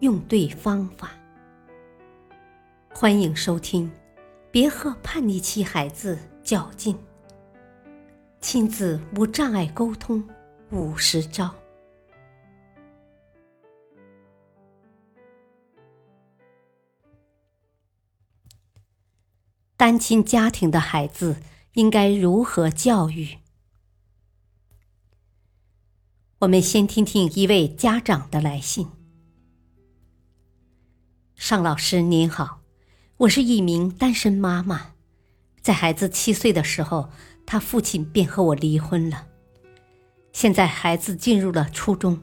用对方法。欢迎收听，别和叛逆期孩子较劲。亲子无障碍沟通五十招。单亲家庭的孩子应该如何教育？我们先听听一位家长的来信。尚老师您好，我是一名单身妈妈，在孩子七岁的时候，他父亲便和我离婚了。现在孩子进入了初中，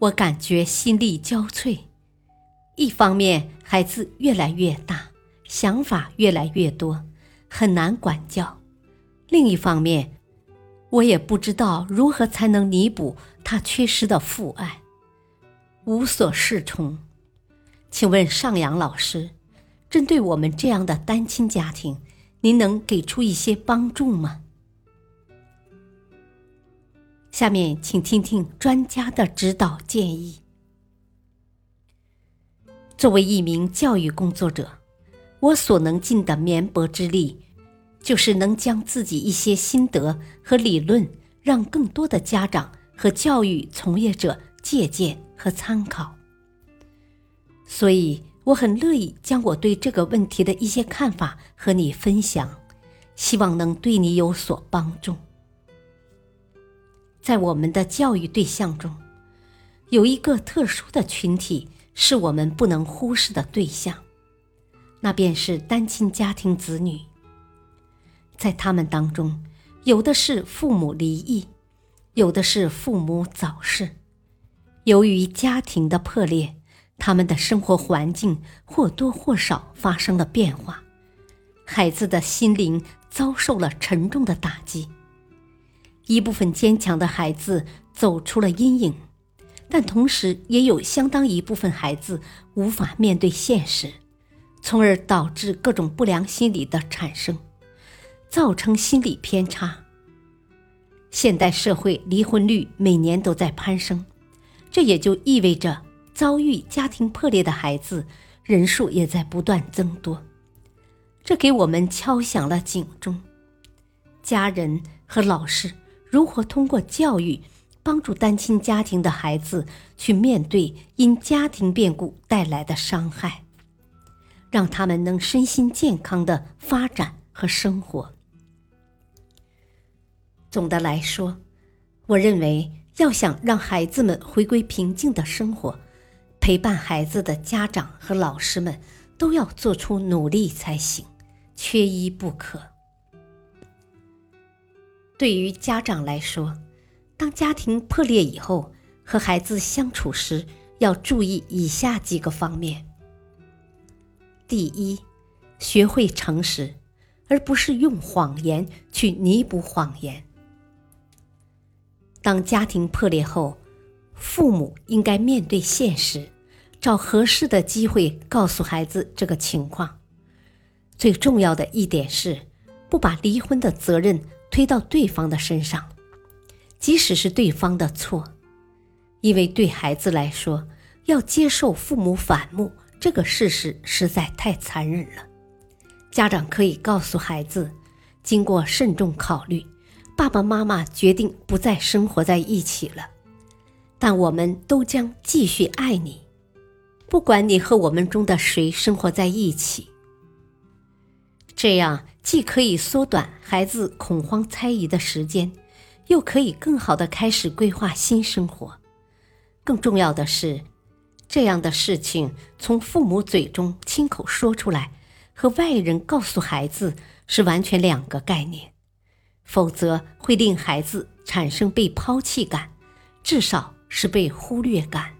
我感觉心力交瘁。一方面，孩子越来越大，想法越来越多，很难管教；另一方面，我也不知道如何才能弥补他缺失的父爱，无所适从。请问上阳老师，针对我们这样的单亲家庭，您能给出一些帮助吗？下面请听听专家的指导建议。作为一名教育工作者，我所能尽的绵薄之力，就是能将自己一些心得和理论，让更多的家长和教育从业者借鉴和参考。所以，我很乐意将我对这个问题的一些看法和你分享，希望能对你有所帮助。在我们的教育对象中，有一个特殊的群体是我们不能忽视的对象，那便是单亲家庭子女。在他们当中，有的是父母离异，有的是父母早逝，由于家庭的破裂。他们的生活环境或多或少发生了变化，孩子的心灵遭受了沉重的打击。一部分坚强的孩子走出了阴影，但同时也有相当一部分孩子无法面对现实，从而导致各种不良心理的产生，造成心理偏差。现代社会离婚率每年都在攀升，这也就意味着。遭遇家庭破裂的孩子人数也在不断增多，这给我们敲响了警钟。家人和老师如何通过教育帮助单亲家庭的孩子去面对因家庭变故带来的伤害，让他们能身心健康的发展和生活？总的来说，我认为要想让孩子们回归平静的生活。陪伴孩子的家长和老师们都要做出努力才行，缺一不可。对于家长来说，当家庭破裂以后，和孩子相处时要注意以下几个方面：第一，学会诚实，而不是用谎言去弥补谎言。当家庭破裂后，父母应该面对现实。找合适的机会告诉孩子这个情况。最重要的一点是，不把离婚的责任推到对方的身上，即使是对方的错，因为对孩子来说，要接受父母反目这个事实实在太残忍了。家长可以告诉孩子，经过慎重考虑，爸爸妈妈决定不再生活在一起了，但我们都将继续爱你。不管你和我们中的谁生活在一起，这样既可以缩短孩子恐慌猜疑的时间，又可以更好的开始规划新生活。更重要的是，这样的事情从父母嘴中亲口说出来，和外人告诉孩子是完全两个概念，否则会令孩子产生被抛弃感，至少是被忽略感。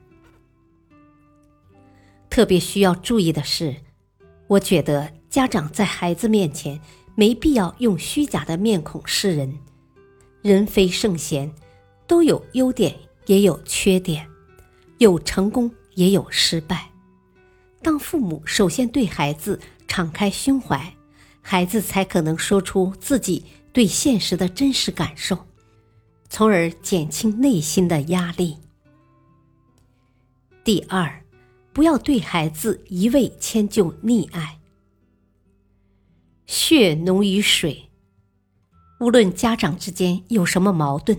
特别需要注意的是，我觉得家长在孩子面前没必要用虚假的面孔示人。人非圣贤，都有优点也有缺点，有成功也有失败。当父母首先对孩子敞开胸怀，孩子才可能说出自己对现实的真实感受，从而减轻内心的压力。第二，不要对孩子一味迁就溺爱。血浓于水，无论家长之间有什么矛盾，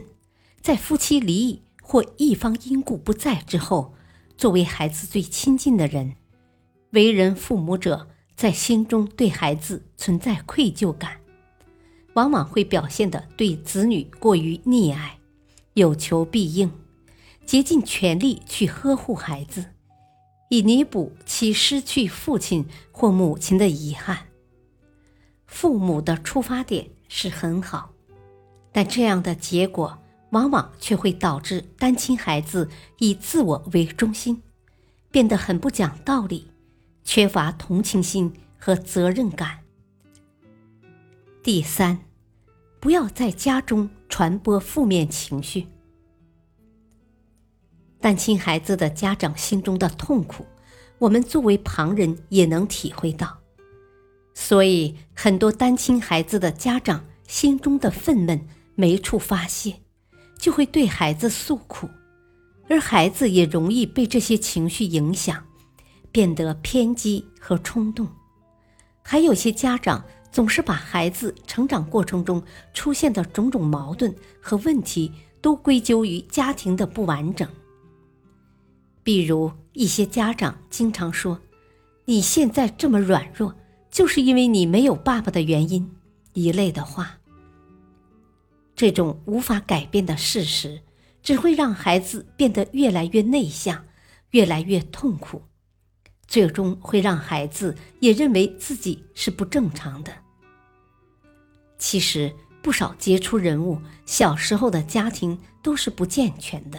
在夫妻离异或一方因故不在之后，作为孩子最亲近的人，为人父母者在心中对孩子存在愧疚感，往往会表现的对子女过于溺爱，有求必应。竭尽全力去呵护孩子，以弥补其失去父亲或母亲的遗憾。父母的出发点是很好，但这样的结果往往却会导致单亲孩子以自我为中心，变得很不讲道理，缺乏同情心和责任感。第三，不要在家中传播负面情绪。单亲孩子的家长心中的痛苦，我们作为旁人也能体会到。所以，很多单亲孩子的家长心中的愤懑没处发泄，就会对孩子诉苦，而孩子也容易被这些情绪影响，变得偏激和冲动。还有些家长总是把孩子成长过程中出现的种种矛盾和问题都归咎于家庭的不完整。比如一些家长经常说：“你现在这么软弱，就是因为你没有爸爸的原因。”一类的话。这种无法改变的事实，只会让孩子变得越来越内向，越来越痛苦，最终会让孩子也认为自己是不正常的。其实，不少杰出人物小时候的家庭都是不健全的。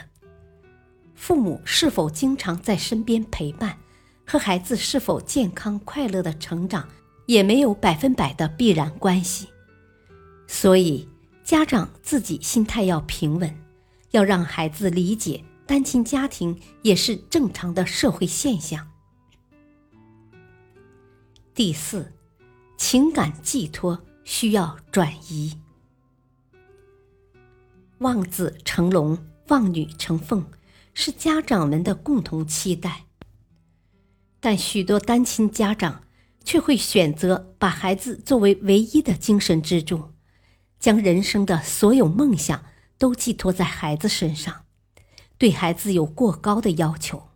父母是否经常在身边陪伴，和孩子是否健康快乐的成长也没有百分百的必然关系。所以，家长自己心态要平稳，要让孩子理解单亲家庭也是正常的社会现象。第四，情感寄托需要转移。望子成龙，望女成凤。是家长们的共同期待，但许多单亲家长却会选择把孩子作为唯一的精神支柱，将人生的所有梦想都寄托在孩子身上，对孩子有过高的要求。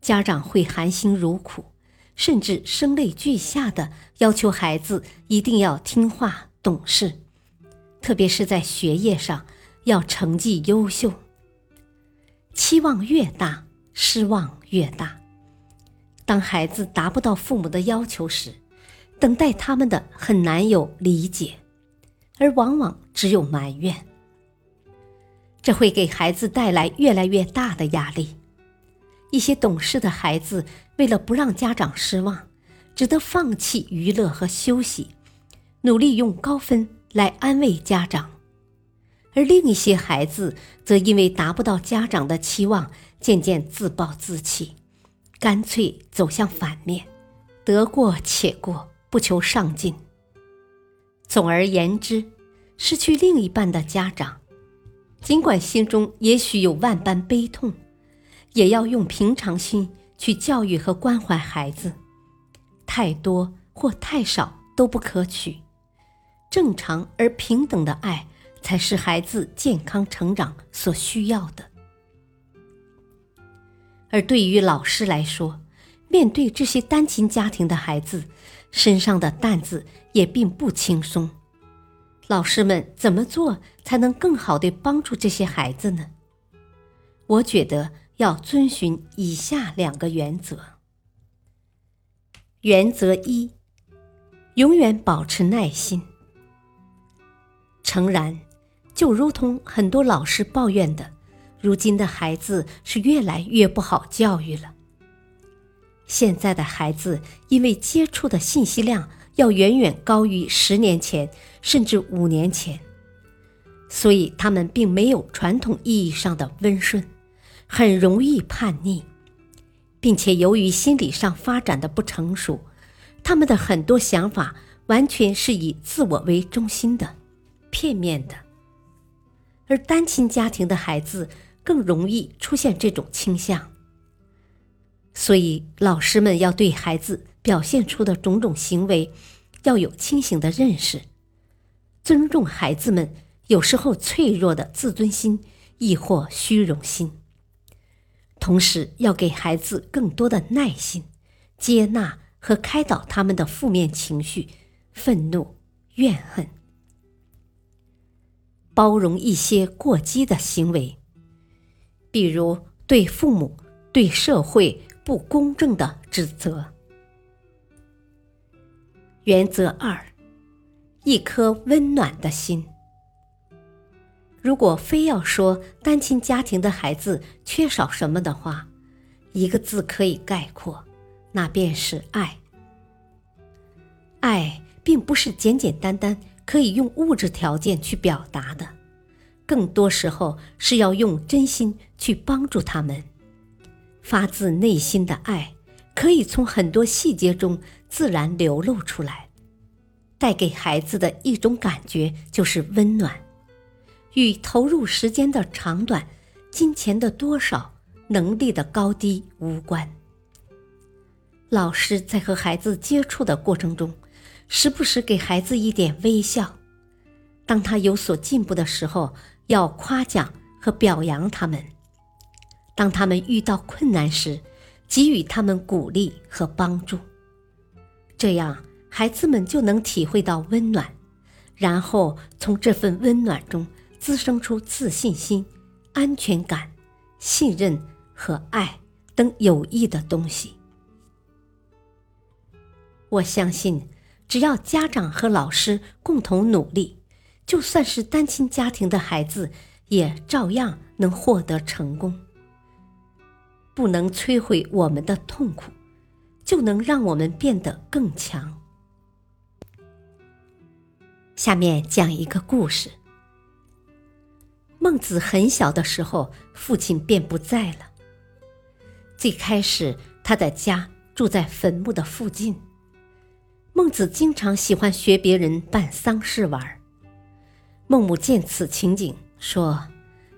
家长会含辛茹苦，甚至声泪俱下的要求孩子一定要听话懂事，特别是在学业上要成绩优秀。期望越大，失望越大。当孩子达不到父母的要求时，等待他们的很难有理解，而往往只有埋怨。这会给孩子带来越来越大的压力。一些懂事的孩子为了不让家长失望，只得放弃娱乐和休息，努力用高分来安慰家长。而另一些孩子则因为达不到家长的期望，渐渐自暴自弃，干脆走向反面，得过且过，不求上进。总而言之，失去另一半的家长，尽管心中也许有万般悲痛，也要用平常心去教育和关怀孩子。太多或太少都不可取，正常而平等的爱。才是孩子健康成长所需要的。而对于老师来说，面对这些单亲家庭的孩子，身上的担子也并不轻松。老师们怎么做才能更好的帮助这些孩子呢？我觉得要遵循以下两个原则。原则一：永远保持耐心。诚然。就如同很多老师抱怨的，如今的孩子是越来越不好教育了。现在的孩子因为接触的信息量要远远高于十年前，甚至五年前，所以他们并没有传统意义上的温顺，很容易叛逆，并且由于心理上发展的不成熟，他们的很多想法完全是以自我为中心的、片面的。而单亲家庭的孩子更容易出现这种倾向。所以，老师们要对孩子表现出的种种行为，要有清醒的认识，尊重孩子们有时候脆弱的自尊心，亦或虚荣心。同时，要给孩子更多的耐心，接纳和开导他们的负面情绪、愤怒、怨恨，包容一些过激的行为，比如对父母、对社会。不公正的指责。原则二：一颗温暖的心。如果非要说单亲家庭的孩子缺少什么的话，一个字可以概括，那便是爱。爱并不是简简单单可以用物质条件去表达的，更多时候是要用真心去帮助他们。发自内心的爱，可以从很多细节中自然流露出来，带给孩子的一种感觉就是温暖，与投入时间的长短、金钱的多少、能力的高低无关。老师在和孩子接触的过程中，时不时给孩子一点微笑，当他有所进步的时候，要夸奖和表扬他们。当他们遇到困难时，给予他们鼓励和帮助，这样孩子们就能体会到温暖，然后从这份温暖中滋生出自信心、安全感、信任和爱等有益的东西。我相信，只要家长和老师共同努力，就算是单亲家庭的孩子，也照样能获得成功。不能摧毁我们的痛苦，就能让我们变得更强。下面讲一个故事。孟子很小的时候，父亲便不在了。最开始，他的家住在坟墓的附近。孟子经常喜欢学别人办丧事玩。孟母见此情景，说：“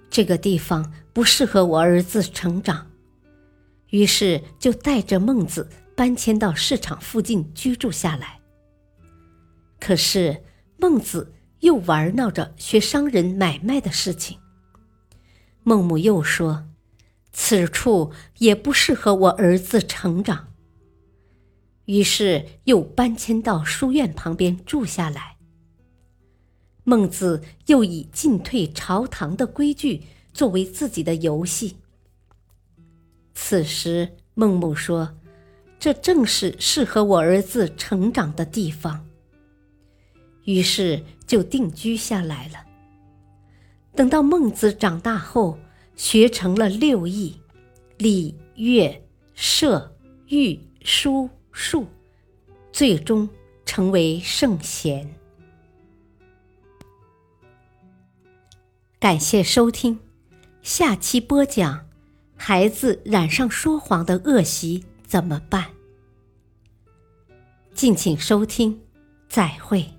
这个地方不适合我儿子成长。”于是就带着孟子搬迁到市场附近居住下来。可是孟子又玩闹着学商人买卖的事情。孟母又说：“此处也不适合我儿子成长。”于是又搬迁到书院旁边住下来。孟子又以进退朝堂的规矩作为自己的游戏。此时，孟母说：“这正是适合我儿子成长的地方。”于是就定居下来了。等到孟子长大后，学成了六艺：礼、乐、射、御、书、树，最终成为圣贤。感谢收听，下期播讲。孩子染上说谎的恶习怎么办？敬请收听，再会。